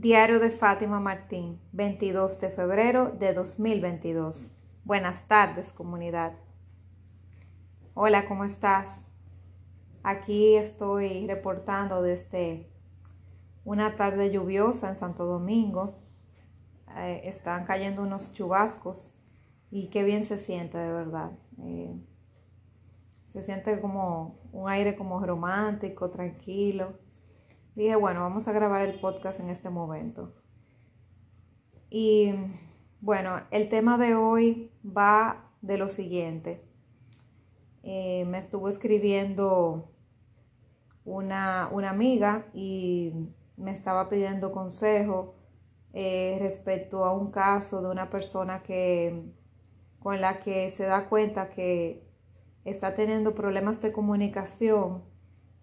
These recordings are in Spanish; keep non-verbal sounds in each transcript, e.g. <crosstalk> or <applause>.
Diario de Fátima Martín, 22 de febrero de 2022. Buenas tardes, comunidad. Hola, ¿cómo estás? Aquí estoy reportando desde una tarde lluviosa en Santo Domingo. Eh, están cayendo unos chubascos y qué bien se siente de verdad. Eh, se siente como un aire como romántico, tranquilo dije, bueno, vamos a grabar el podcast en este momento. Y bueno, el tema de hoy va de lo siguiente. Eh, me estuvo escribiendo una, amiga y me estaba pidiendo consejo eh, respecto a un caso de una persona que con la que se da cuenta que está teniendo problemas de comunicación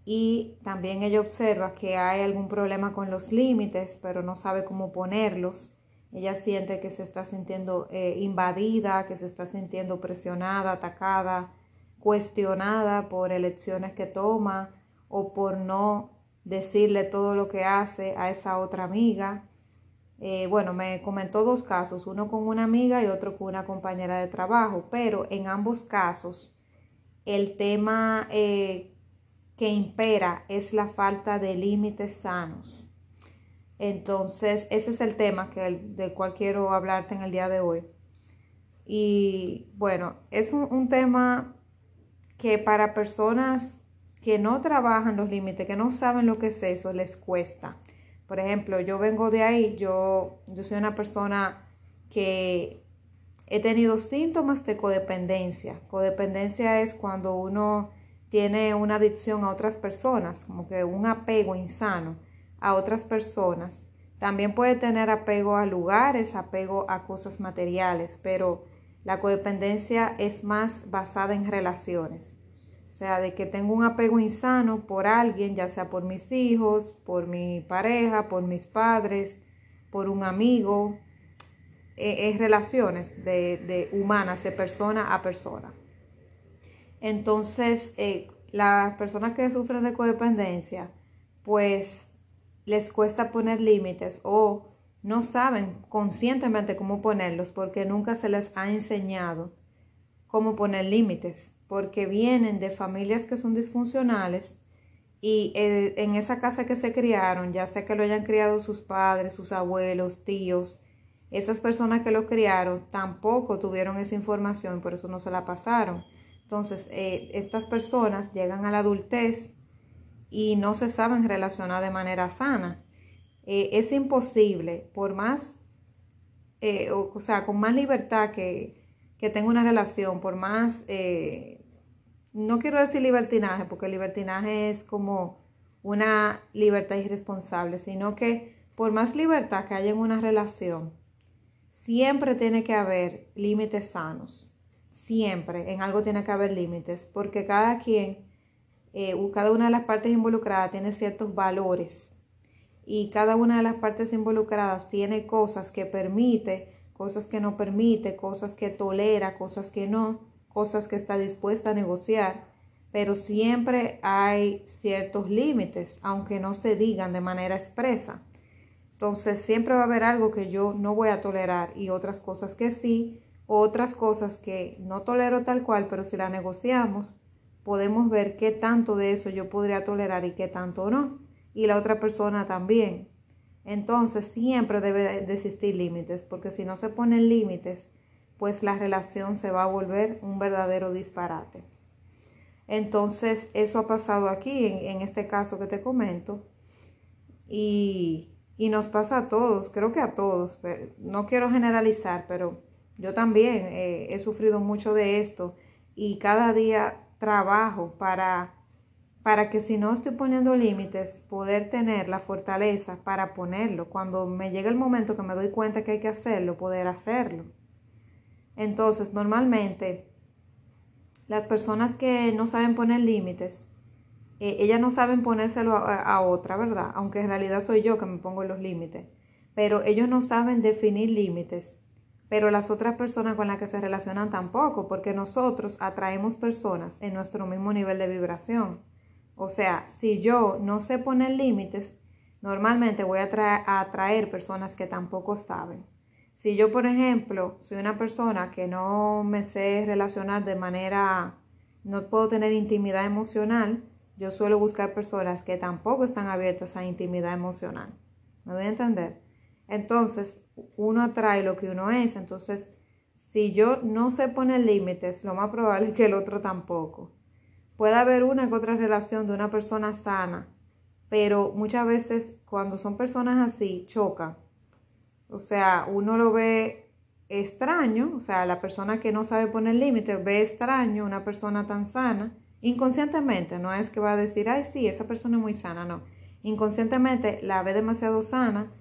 y también ella observa que hay algún problema con los límites, pero no sabe cómo ponerlos. Ella siente que se está sintiendo eh, invadida, que se está sintiendo presionada, atacada, cuestionada por elecciones que toma o por no decirle todo lo que hace a esa otra amiga. Eh, bueno, me comentó dos casos, uno con una amiga y otro con una compañera de trabajo, pero en ambos casos el tema eh, que impera es la falta de límites sanos. Entonces, ese es el tema que, del cual quiero hablarte en el día de hoy. Y bueno, es un, tema que para personas que no trabajan los límites, que no saben lo que es eso, les cuesta. Por ejemplo, yo vengo de ahí, yo, yo soy una persona que he tenido síntomas de codependencia. Codependencia es cuando uno tiene una adicción a otras personas, como que un apego insano a otras personas. También puede tener apego a lugares, apego a cosas materiales, pero la codependencia es más basada en relaciones. O sea, de que tengo un apego insano por alguien, ya sea por mis hijos, por mi pareja, por mis padres, por un amigo. E, es relaciones de, de humanas, de persona a persona. Entonces, eh, las personas que sufren de codependencia, pues les cuesta poner límites o no saben conscientemente cómo ponerlos porque nunca se les ha enseñado cómo poner límites, porque vienen de familias que son disfuncionales y eh, en esa casa que se criaron, ya sea que lo hayan criado sus padres, sus abuelos, tíos, esas personas que lo criaron tampoco tuvieron esa información, por eso no se la pasaron. Entonces, eh, estas personas llegan a la adultez y no se saben relacionar de manera sana. Eh, es imposible, por más, eh, o, sea, con más libertad que, que tenga una relación, por más, no quiero decir libertinaje, porque libertinaje es como una libertad irresponsable, sino que por más libertad que haya en una relación, siempre tiene que haber límites sanos siempre en algo tiene que haber límites, porque cada quien, eh, cada una de las partes involucradas tiene ciertos valores y cada una de las partes involucradas tiene cosas que permite, cosas que no permite, cosas que tolera, cosas que no, cosas que está dispuesta a negociar, pero siempre hay ciertos límites, aunque no se digan de manera expresa. Entonces siempre va a haber algo que yo no voy a tolerar y otras cosas que sí, otras cosas que no tolero tal cual, pero si la negociamos, podemos ver qué tanto de eso yo podría tolerar y qué tanto no. Y la otra persona también. Entonces siempre debe de existir límites, porque si no se ponen límites, pues la relación se va a volver un verdadero disparate. Entonces eso ha pasado aquí, en, este caso que te comento, y, y nos pasa a todos, creo que a todos, no quiero generalizar, pero yo también eh, he sufrido mucho de esto y cada día trabajo para, para que si no estoy poniendo límites, poder tener la fortaleza para ponerlo. Cuando me llega el momento que me doy cuenta que hay que hacerlo, poder hacerlo. Entonces, normalmente, las personas que no saben poner límites, eh, ellas no saben ponérselo a, a otra, ¿verdad? Aunque en realidad soy yo que me pongo los límites. Pero ellos no saben definir límites pero las otras personas con las que se relacionan tampoco, porque nosotros atraemos personas en nuestro mismo nivel de vibración. O sea, si yo no sé poner límites, normalmente voy a atraer personas que tampoco saben. Si yo, por ejemplo, soy una persona que no me sé relacionar de manera, no puedo tener intimidad emocional, yo suelo buscar personas que tampoco están abiertas a intimidad emocional. ¿Me doy a entender? Entonces, uno atrae lo que uno es. Entonces, si yo no sé poner límites, lo más probable es que el otro tampoco. Puede haber una que otra relación de una persona sana, pero muchas veces cuando son personas así, chocan. O sea, uno lo ve extraño, o sea, la persona que no sabe poner límites ve extraño una persona tan sana, inconscientemente, no es que va a decir, ay, sí, esa persona es muy sana, no. Inconscientemente la ve demasiado sana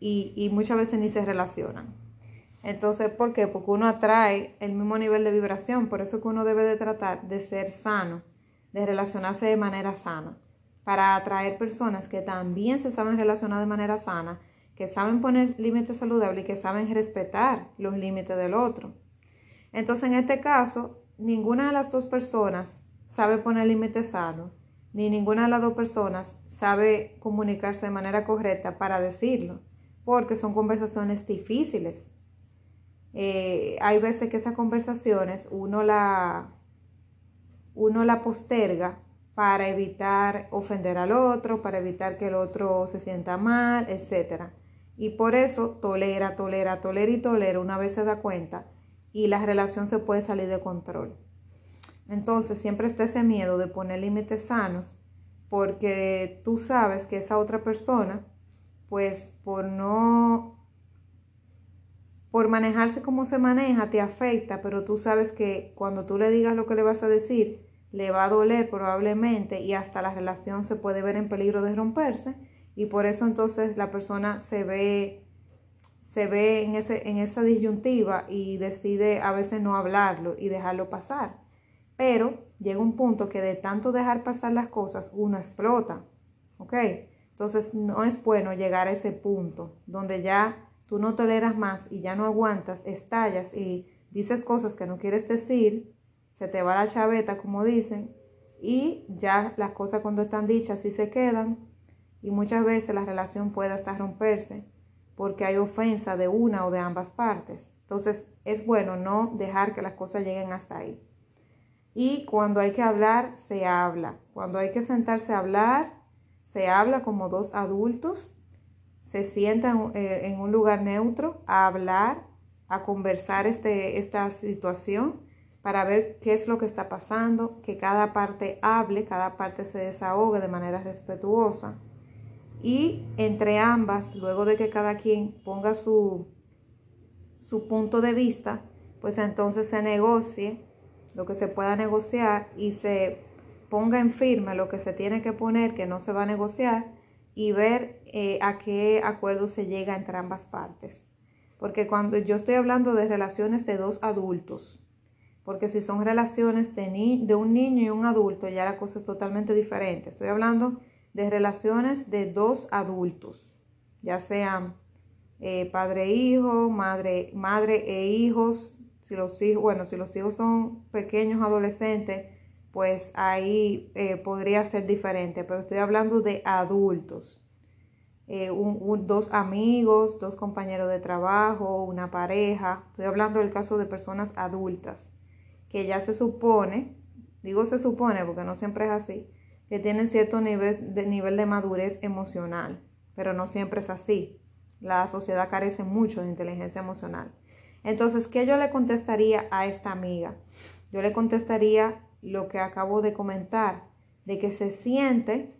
y, muchas veces ni se relacionan. Entonces, ¿por qué? Porque uno atrae el mismo nivel de vibración, por eso que uno debe de tratar de ser sano, de relacionarse de manera sana, para atraer personas que también se saben relacionar de manera sana, que saben poner límites saludables y que saben respetar los límites del otro. Entonces, en este caso, ninguna de las dos personas sabe poner límites sanos, ni ninguna de las dos personas sabe comunicarse de manera correcta para decirlo porque son conversaciones difíciles. Eh, hay veces que esas conversaciones uno la, uno la posterga para evitar ofender al otro, para evitar que el otro se sienta mal, etc. Y por eso tolera, tolera, tolera y tolera, una vez se da cuenta y la relación se puede salir de control. Entonces siempre está ese miedo de poner límites sanos porque tú sabes que esa otra persona pues por no, por manejarse como se maneja, te afecta, pero tú sabes que cuando tú le digas lo que le vas a decir, le va a doler probablemente y hasta la relación se puede ver en peligro de romperse y por eso entonces la persona se ve se ve en, ese, en esa disyuntiva y decide a veces no hablarlo y dejarlo pasar. Pero llega un punto que de tanto dejar pasar las cosas, uno explota. ¿Ok? Entonces no es bueno llegar a ese punto donde ya tú no toleras más y ya no aguantas, estallas y dices cosas que no quieres decir, se te va la chaveta, como dicen, y ya las cosas cuando están dichas sí se quedan y muchas veces la relación puede hasta romperse porque hay ofensa de una o de ambas partes. Entonces es bueno no dejar que las cosas lleguen hasta ahí. Y cuando hay que hablar, se habla. Cuando hay que sentarse a hablar, se habla como dos adultos, se sientan eh, en un lugar neutro a hablar, a conversar este, esta situación para ver qué es lo que está pasando, que cada parte hable, cada parte se desahogue de manera respetuosa. Y entre ambas, luego de que cada quien ponga su, su punto de vista, pues entonces se negocie lo que se pueda negociar y se ponga en firme lo que se tiene que poner, que no se va a negociar, y ver eh, a qué acuerdo se llega entre ambas partes. Porque cuando yo estoy hablando de relaciones de dos adultos, porque si son relaciones de, de un niño y un adulto, ya la cosa es totalmente diferente. Estoy hablando de relaciones de dos adultos, ya sean eh, padre e hijo, madre, madre e hijos, si los hijos, bueno, si los hijos son pequeños adolescentes, pues ahí eh, podría ser diferente, pero estoy hablando de adultos. Eh, dos amigos, dos compañeros de trabajo, una pareja. Estoy hablando del caso de personas adultas que ya se supone, digo se supone porque no siempre es así, que tienen cierto nivel de, nivel de madurez emocional, pero no siempre es así. La sociedad carece mucho de inteligencia emocional. Entonces, ¿qué yo le contestaría a esta amiga? Yo le contestaría lo que acabo de comentar, de que se siente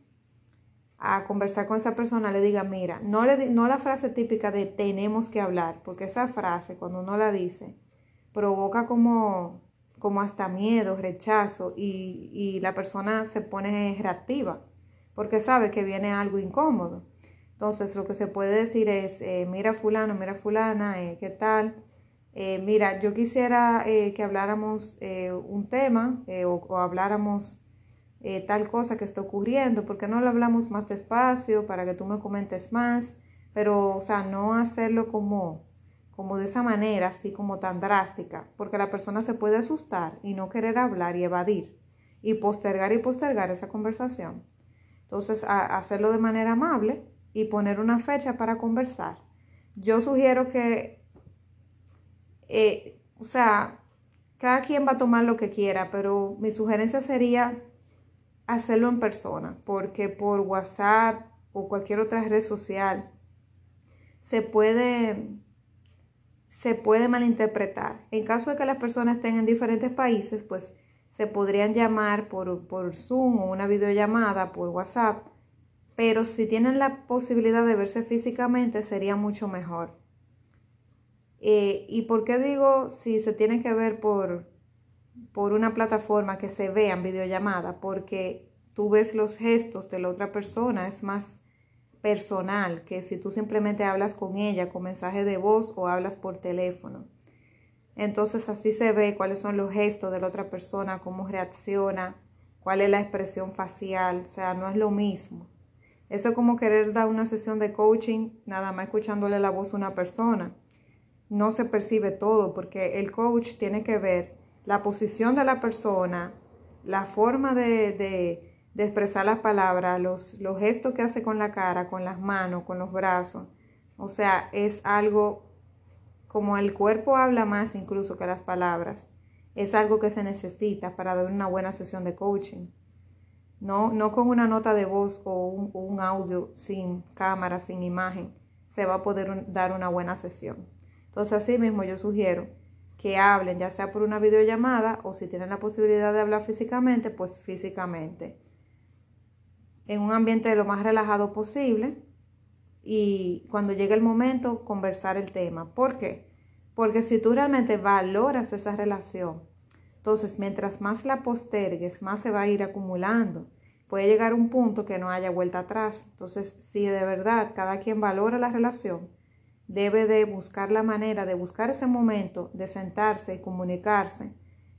a conversar con esa persona, le diga, mira, no, le, no la frase típica de tenemos que hablar, porque esa frase cuando uno la dice provoca como, como hasta miedo, rechazo y, y la persona se pone reactiva porque sabe que viene algo incómodo. Entonces lo que se puede decir es, eh, mira fulano, mira fulana, eh, ¿qué tal? Eh, mira, yo quisiera eh, que habláramos eh, un tema o, habláramos tal cosa que está ocurriendo, porque no lo hablamos más despacio para que tú me comentes más, pero, o sea, no hacerlo como, como de esa manera, así como tan drástica, porque la persona se puede asustar y no querer hablar y evadir y postergar y postergar esa conversación. Entonces, hacerlo de manera amable, y poner una fecha para conversar. Yo sugiero que, eh, o sea, cada quien va a tomar lo que quiera, pero mi sugerencia sería hacerlo en persona, porque por WhatsApp o cualquier otra red social se puede, se puede malinterpretar. En caso de que las personas estén en diferentes países, pues se podrían llamar por, por Zoom o una videollamada por WhatsApp, pero si tienen la posibilidad de verse físicamente sería mucho mejor. Eh, ¿Y por qué digo si se tiene que ver por, por una plataforma que se vean videollamada? Porque tú ves los gestos de la otra persona, es más personal que si tú simplemente hablas con ella con mensaje de voz o hablas por teléfono. Entonces así se ve cuáles son los gestos de la otra persona, cómo reacciona, cuál es la expresión facial, o sea, no es lo mismo. Eso es como querer dar una sesión de coaching nada más escuchándole la voz a una persona. No se percibe todo porque el coach tiene que ver la posición de la persona, la forma de, expresar las palabras, los, los gestos que hace con la cara, con las manos, con los brazos. O sea, es algo como el cuerpo habla más incluso que las palabras, es algo que se necesita para dar una buena sesión de coaching. No, no con una nota de voz o un, audio sin cámara, sin imagen, se va a poder dar una buena sesión. Entonces, así mismo yo sugiero que hablen, ya sea por una videollamada o si tienen la posibilidad de hablar físicamente, pues físicamente. En un ambiente lo más relajado posible, y cuando llegue el momento conversar el tema. ¿Por qué? Porque si tú realmente valoras esa relación, entonces mientras más la postergues, más se va a ir acumulando. Puede llegar un punto que no haya vuelta atrás. Entonces, si de verdad cada quien valora la relación, debe de buscar la manera de buscar ese momento, de sentarse y comunicarse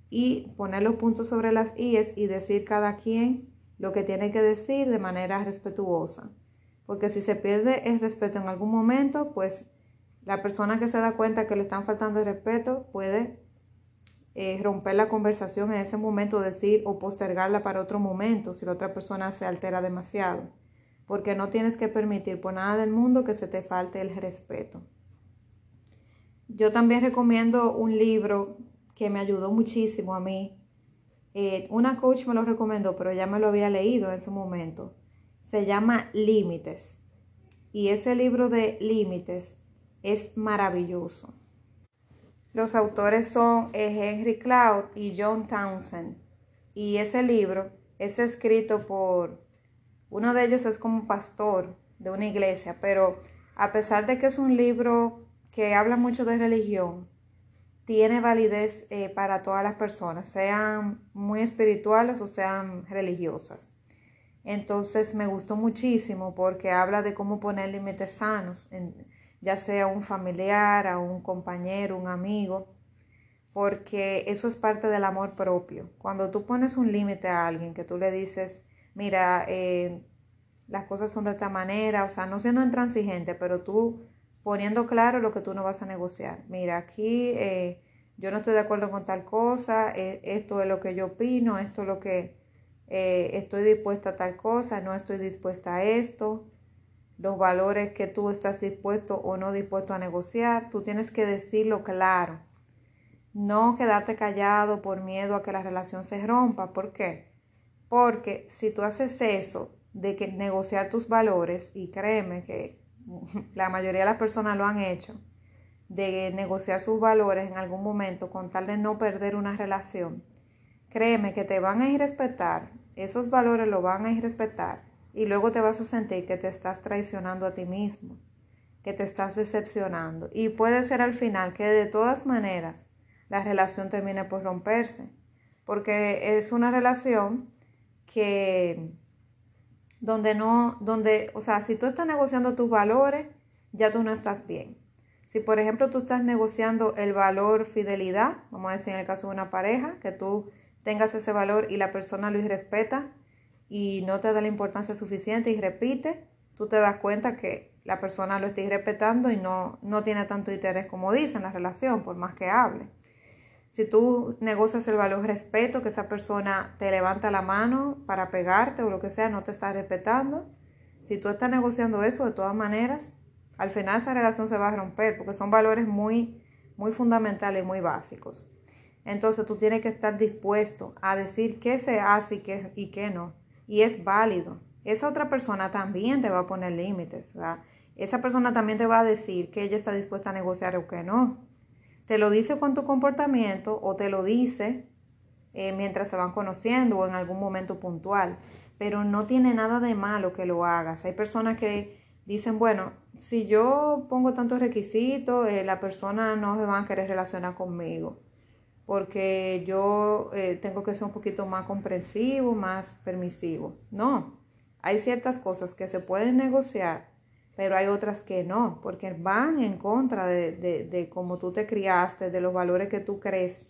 y poner los puntos sobre las IES y decir cada quien lo que tiene que decir de manera respetuosa. Porque si se pierde el respeto en algún momento, pues la persona que se da cuenta que le están faltando el respeto puede eh, romper la conversación en ese momento, decir o postergarla para otro momento si la otra persona se altera demasiado, porque no tienes que permitir por nada del mundo que se te falte el respeto. Yo también recomiendo un libro que me ayudó muchísimo a mí. Eh, una coach me lo recomendó, pero ya me lo había leído en ese momento se llama Límites. Y ese libro de Límites es maravilloso. Los autores son Henry Cloud y John Townsend. Y ese libro es escrito por, uno de ellos es como pastor de una iglesia, pero a pesar de que es un libro que habla mucho de religión, tiene validez eh, para todas las personas, sean muy espirituales o sean religiosas. Entonces me gustó muchísimo porque habla de cómo poner límites sanos, ya sea un familiar, a un compañero, un amigo, porque eso es parte del amor propio. Cuando tú pones un límite a alguien, que tú le dices, mira, eh, las cosas son de esta manera, o sea, no siendo intransigente, pero tú poniendo claro lo que tú no vas a negociar. Mira, aquí eh, yo no estoy de acuerdo con tal cosa, eh, esto es lo que yo opino, esto es lo que estoy dispuesta a tal cosa, no estoy dispuesta a esto, los valores que tú estás dispuesto o no dispuesto a negociar, tú tienes que decirlo claro. No quedarte callado por miedo a que la relación se rompa. ¿Por qué? Porque si tú haces eso de que negociar tus valores, y créeme que <laughs> la mayoría de las personas lo han hecho, de negociar sus valores en algún momento con tal de no perder una relación, Créeme que te van a ir respetar, esos valores lo van a ir respetar y luego te vas a sentir que te estás traicionando a ti mismo, que te estás decepcionando. Y puede ser al final que de todas maneras la relación termine por romperse, porque es una relación que donde no, donde, o sea, si tú estás negociando tus valores, ya tú no estás bien. Si por ejemplo tú estás negociando el valor fidelidad, vamos a decir en el caso de una pareja, que tú tengas ese valor y la persona lo irrespeta y no te da la importancia suficiente y repite, tú te das cuenta que la persona lo está irrespetando y no, no tiene tanto interés como dice en la relación, por más que hable. Si tú negocias el valor respeto, que esa persona te levanta la mano para pegarte o lo que sea, no te está respetando. Si tú estás negociando eso, de todas maneras, al final esa relación se va a romper porque son valores muy, muy fundamentales muy básicos. Entonces tú tienes que estar dispuesto a decir qué se hace y qué, y qué no. Y es válido. Esa otra persona también te va a poner límites. Esa persona también te va a decir que ella está dispuesta a negociar o que no. Te lo dice con tu comportamiento o te lo dice eh, mientras se van conociendo o en algún momento puntual. Pero no tiene nada de malo que lo hagas. Hay personas que dicen, bueno, si yo pongo tantos requisitos, eh, la persona no se va a querer relacionar conmigo. Porque yo eh, tengo que ser un poquito más comprensivo, más permisivo. No, hay ciertas cosas que se pueden negociar pero hay otras que no, porque van en contra de, de, cómo tú te criaste, de los valores que tú crees,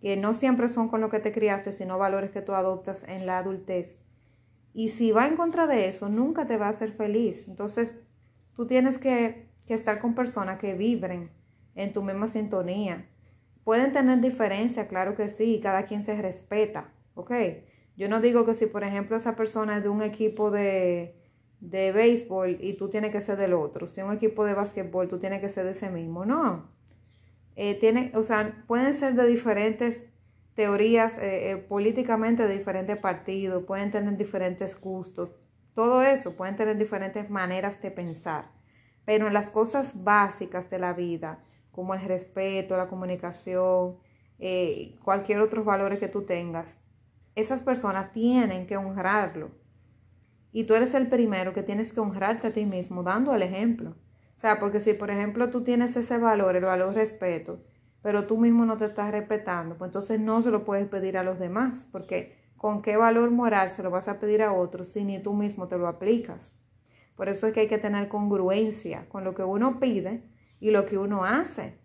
que no siempre son con lo que te criaste, sino valores que tú adoptas en la adultez. Y si va en contra de eso, nunca te va a hacer feliz. Entonces, tú tienes que, que estar con personas que vibren en tu misma sintonía. Pueden tener diferencia, claro que sí, cada quien se respeta, ¿ok? Yo no digo que si, por ejemplo, esa persona es de un equipo de, de béisbol y tú tienes que ser del otro. Si un equipo de básquetbol, tú tienes que ser de ese mismo. No. Eh, tiene, o sea, pueden ser de diferentes teorías eh, eh, políticamente de diferentes partidos, pueden tener diferentes gustos, todo eso, pueden tener diferentes maneras de pensar. Pero en las cosas básicas de la vida, como el respeto, la comunicación, cualquier otros valores que tú tengas, esas personas tienen que honrarlo y tú eres el primero que tienes que honrarte a ti mismo dando el ejemplo. O sea, porque si por ejemplo tú tienes ese valor, el valor respeto, pero tú mismo no te estás respetando, pues entonces no se lo puedes pedir a los demás, porque con qué valor moral se lo vas a pedir a otros si ni tú mismo te lo aplicas. Por eso es que hay que tener congruencia con lo que uno pide y lo que uno hace.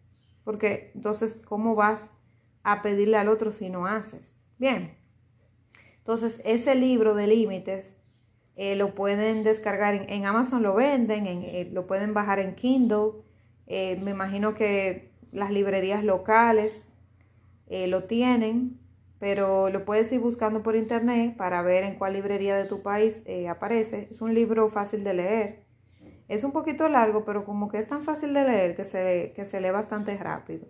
Porque entonces, ¿cómo vas a pedirle al otro si no haces? Bien. Entonces, ese libro de límites eh, lo pueden descargar en, Amazon, lo venden, eh, lo pueden bajar en Kindle. Eh, me imagino que las librerías locales lo tienen, pero lo puedes ir buscando por internet para ver en cuál librería de tu país aparece. Es un libro fácil de leer. Es un poquito largo, pero como que es tan fácil de leer que se, que se lee bastante rápido.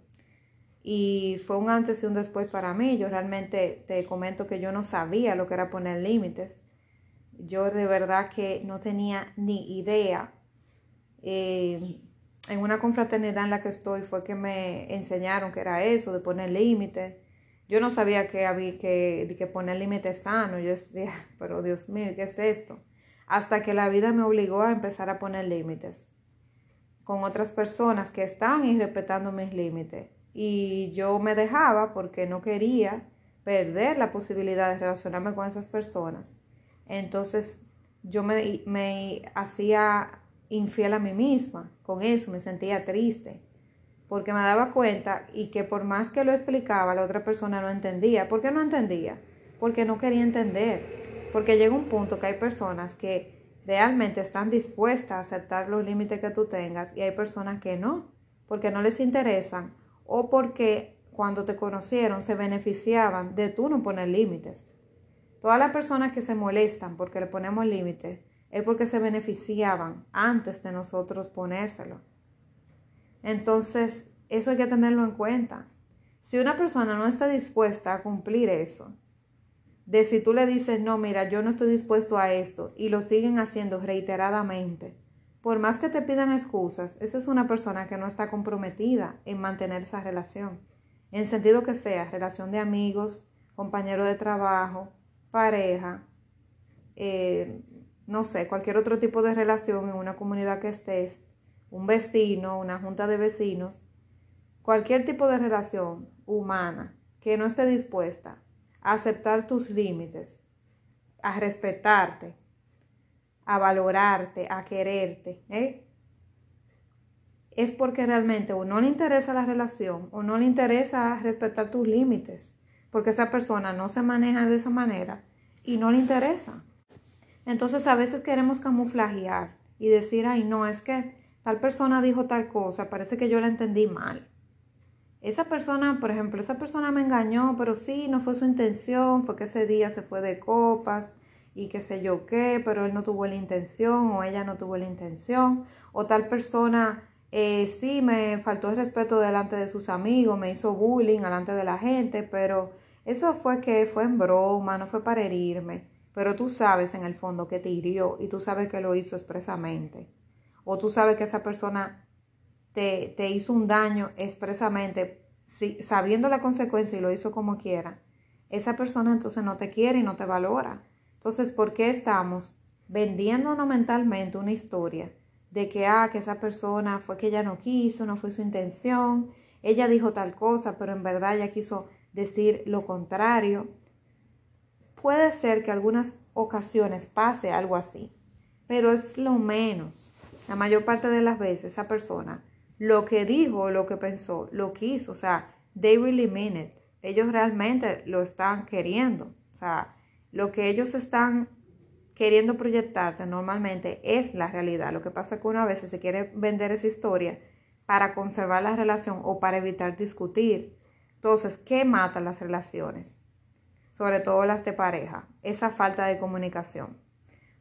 Y fue un antes y un después para mí. Yo realmente te comento que yo no sabía lo que era poner límites yo de verdad que no tenía ni idea. Eh, en una confraternidad en la que estoy fue que me enseñaron que era eso, de poner límites. Yo no sabía que había que, que poner límites sanos. Yo decía, <laughs> pero Dios mío, ¿qué es esto? Hasta que la vida me obligó a empezar a poner límites con otras personas que estaban irrespetando mis límites. Y yo me dejaba porque no quería perder la posibilidad de relacionarme con esas personas. Entonces yo me, me hacía infiel a mí misma con eso, me sentía triste, porque me daba cuenta y que por más que lo explicaba, la otra persona no entendía. ¿Por qué no entendía? Porque no quería entender. Porque llega un punto que hay personas que realmente están dispuestas a aceptar los límites que tú tengas y hay personas que no, porque no les interesan o porque cuando te conocieron se beneficiaban de tú no poner límites. Todas las personas que se molestan porque le ponemos límites es porque se beneficiaban antes de nosotros ponérselo. Entonces, eso hay que tenerlo en cuenta. Si una persona no está dispuesta a cumplir eso, de si tú le dices, no, mira, yo no estoy dispuesto a esto, y lo siguen haciendo reiteradamente, por más que te pidan excusas, esa es una persona que no está comprometida en mantener esa relación, en sentido que sea relación de amigos, compañero de trabajo, pareja, eh, no sé, cualquier otro tipo de relación en una comunidad que estés, un vecino, una junta de vecinos, cualquier tipo de relación humana que no esté dispuesta a aceptar tus límites, a respetarte, a valorarte, a quererte, ¿eh? es porque realmente o no le interesa la relación o no le interesa respetar tus límites porque esa persona no se maneja de esa manera y no le interesa. Entonces a veces queremos camuflajear y decir, ay, no, es que tal persona dijo tal cosa, parece que yo la entendí mal. Esa persona, por ejemplo, esa persona me engañó, pero sí, no fue su intención, fue que ese día se fue de copas y qué sé yo qué, pero él no tuvo la intención o ella no tuvo la intención, o tal persona eh, sí me faltó el respeto delante de sus amigos, me hizo bullying delante de la gente, pero eso fue que fue en broma, no fue para herirme, pero tú sabes en el fondo que te hirió y tú sabes que lo hizo expresamente, o tú sabes que esa persona te, te hizo un daño expresamente, sabiendo la consecuencia y lo hizo como quiera, esa persona entonces no te quiere y no te valora. Entonces, ¿por qué estamos vendiéndonos mentalmente una historia de que, ah, que esa persona fue que ella no quiso, no fue su intención, ella dijo tal cosa, pero en verdad ella quiso decir lo contrario? Puede ser que algunas ocasiones pase algo así, pero es lo menos. La mayor parte de las veces esa persona lo que dijo, lo que pensó, lo quiso, o sea, they really mean it. Ellos realmente lo están queriendo. O sea, lo que ellos están queriendo proyectarse normalmente es la realidad. Lo que pasa es que una vez se quiere vender esa historia para conservar la relación o para evitar discutir. Entonces, ¿qué mata las relaciones? Sobre todo las de pareja. Esa falta de comunicación.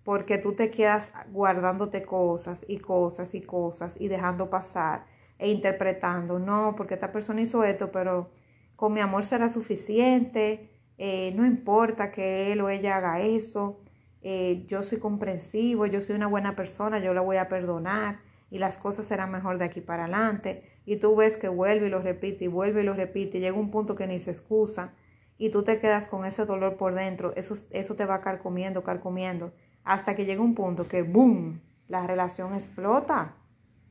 Porque tú te quedas guardándote cosas y cosas y cosas y dejando pasar e interpretando. No, porque esta persona hizo esto, pero con mi amor será suficiente eh, no importa que él o ella haga eso, eh, yo soy comprensivo, yo soy una buena persona, yo la voy a perdonar y las cosas serán mejor de aquí para adelante. Y tú ves que vuelve y lo repite y vuelve y lo repite y llega un punto que ni se excusa y tú te quedas con ese dolor por dentro, eso, eso te va carcomiendo, carcomiendo, hasta que llega un punto que ¡boom! La relación explota,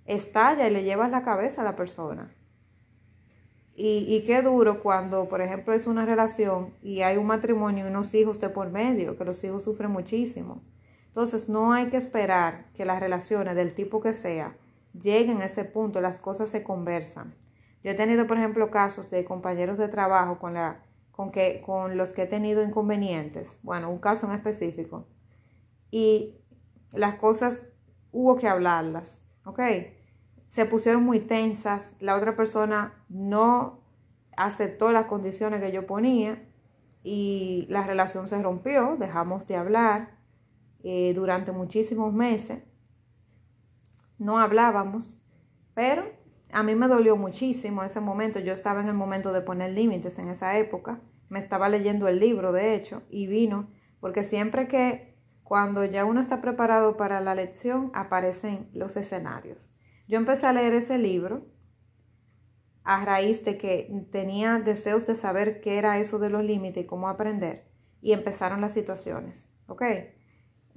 estalla y le llevas la cabeza a la persona. Y, qué duro cuando, por ejemplo, es una relación y hay un matrimonio y unos hijos de por medio, que los hijos sufren muchísimo. Entonces, no hay que esperar que las relaciones del tipo que sea lleguen a ese punto, las cosas se conversan. Yo he tenido, por ejemplo, casos de compañeros de trabajo con, la, con, que, con los que he tenido inconvenientes, bueno, un caso en específico, y las cosas hubo que hablarlas, ¿ok? se pusieron muy tensas, la otra persona no aceptó las condiciones que yo ponía y la relación se rompió, dejamos de hablar eh, durante muchísimos meses, no hablábamos, pero a mí me dolió muchísimo ese momento, yo estaba en el momento de poner límites en esa época, me estaba leyendo el libro de hecho y vino, porque siempre que cuando ya uno está preparado para la lección aparecen los escenarios. Yo empecé a leer ese libro a raíz de que tenía deseos de saber qué era eso de los límites y cómo aprender. Y empezaron las situaciones, ¿ok?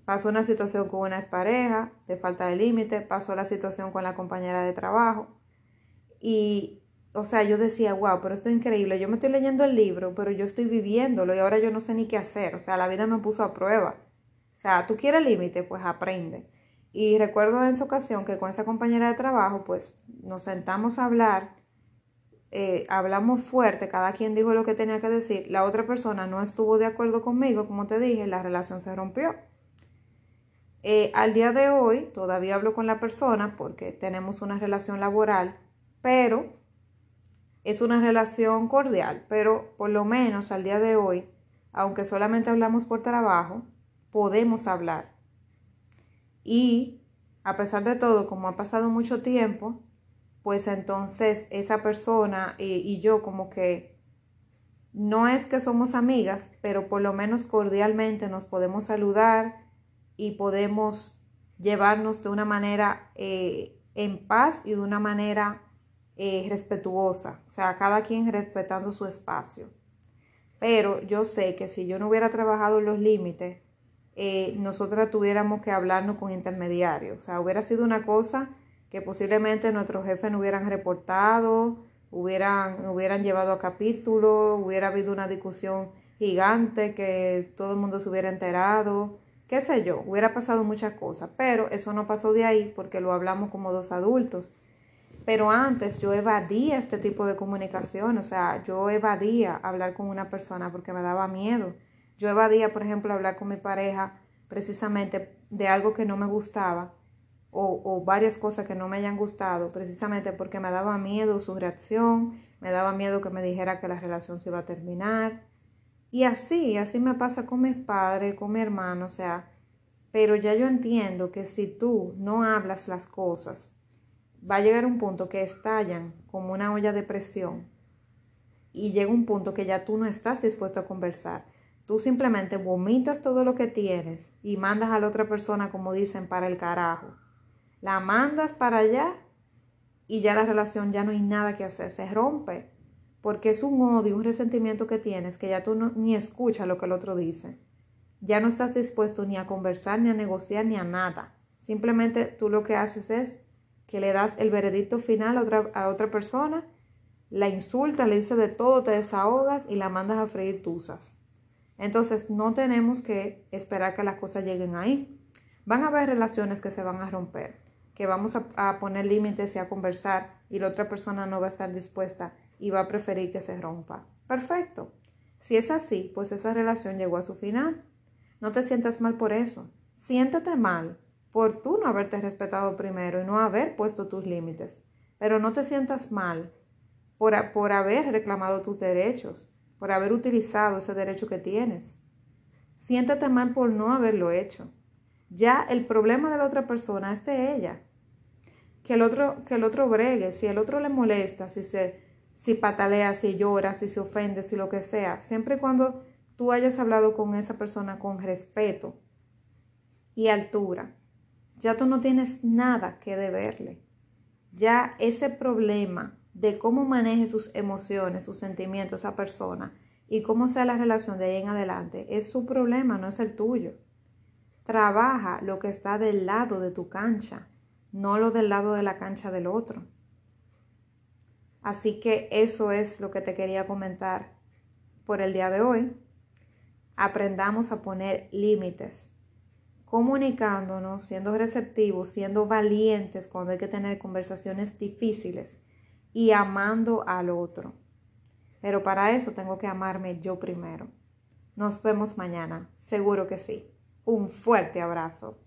Pasó una situación con una expareja de falta de límite, pasó la situación con la compañera de trabajo. Y, o sea, yo decía, wow, pero esto es increíble. Yo me estoy leyendo el libro, pero yo estoy viviéndolo y ahora yo no sé ni qué hacer. O sea, la vida me puso a prueba. O sea, tú quieres límite, pues aprende. Y recuerdo en esa ocasión que con esa compañera de trabajo, pues nos sentamos a hablar, eh, hablamos fuerte, cada quien dijo lo que tenía que decir, la otra persona no estuvo de acuerdo conmigo, como te dije, la relación se rompió. Eh, al día de hoy todavía hablo con la persona porque tenemos una relación laboral, pero es una relación cordial, pero por lo menos al día de hoy, aunque solamente hablamos por trabajo, podemos hablar. Y a pesar de todo, como ha pasado mucho tiempo, pues entonces esa persona y, yo como que no es que somos amigas, pero por lo menos cordialmente nos podemos saludar y podemos llevarnos de una manera eh, en paz y de una manera eh, respetuosa, o sea, cada quien respetando su espacio. Pero yo sé que si yo no hubiera trabajado los límites, eh, nosotras tuviéramos que hablarnos con intermediarios. O sea, hubiera sido una cosa que posiblemente nuestros jefes no hubieran reportado, hubieran, hubieran llevado a capítulo, hubiera habido una discusión gigante que todo el mundo se hubiera enterado, qué sé yo, hubiera pasado muchas cosas, pero eso no pasó de ahí porque lo hablamos como dos adultos. Pero antes yo evadía este tipo de comunicación, o sea, yo evadía hablar con una persona porque me daba miedo. Yo evadía, por ejemplo, hablar con mi pareja precisamente de algo que no me gustaba o, varias cosas que no me hayan gustado, precisamente porque me daba miedo su reacción, me daba miedo que me dijera que la relación se iba a terminar. Y así, así me pasa con mis padres, con mi hermano, o sea, pero ya yo entiendo que si tú no hablas las cosas, va a llegar un punto que estallan como una olla de presión y llega un punto que ya tú no estás dispuesto a conversar. Tú simplemente vomitas todo lo que tienes y mandas a la otra persona, como dicen, para el carajo. La mandas para allá y ya la relación ya no hay nada que hacer, se rompe. Porque es un odio, un resentimiento que tienes que ya tú ni escuchas lo que el otro dice. Ya no estás dispuesto ni a conversar, ni a negociar, ni a nada. Simplemente tú lo que haces es que le das el veredicto final a otra, persona, la insultas, le dices de todo, te desahogas y la mandas a freír tuzas. Entonces no tenemos que esperar que las cosas lleguen ahí. Van a haber relaciones que se van a romper, que vamos a, a poner límites y a conversar y la otra persona no va a estar dispuesta y va a preferir que se rompa. Perfecto. Si es así, pues esa relación llegó a su final. No te sientas mal por eso. Siéntate mal por tú no haberte respetado primero y no haber puesto tus límites. Pero no te sientas mal por, por haber reclamado tus derechos, por haber utilizado ese derecho que tienes. Siéntate mal por no haberlo hecho. Ya el problema de la otra persona es de ella. Que el otro, que el otro bregue, si el otro le molesta, si se, si patalea, si llora, si se ofende, si lo que sea, siempre y cuando tú hayas hablado con esa persona con respeto y altura, ya tú no tienes nada que deberle. Ya ese problema de cómo maneje sus emociones, sus sentimientos esa persona y cómo sea la relación de ahí en adelante, es su problema, no es el tuyo. Trabaja lo que está del lado de tu cancha, no lo del lado de la cancha del otro. Así que eso es lo que te quería comentar por el día de hoy. Aprendamos a poner límites comunicándonos, siendo receptivos, siendo valientes cuando hay que tener conversaciones difíciles y amando al otro. Pero para eso tengo que amarme yo primero. Nos vemos mañana, seguro que sí. Un fuerte abrazo.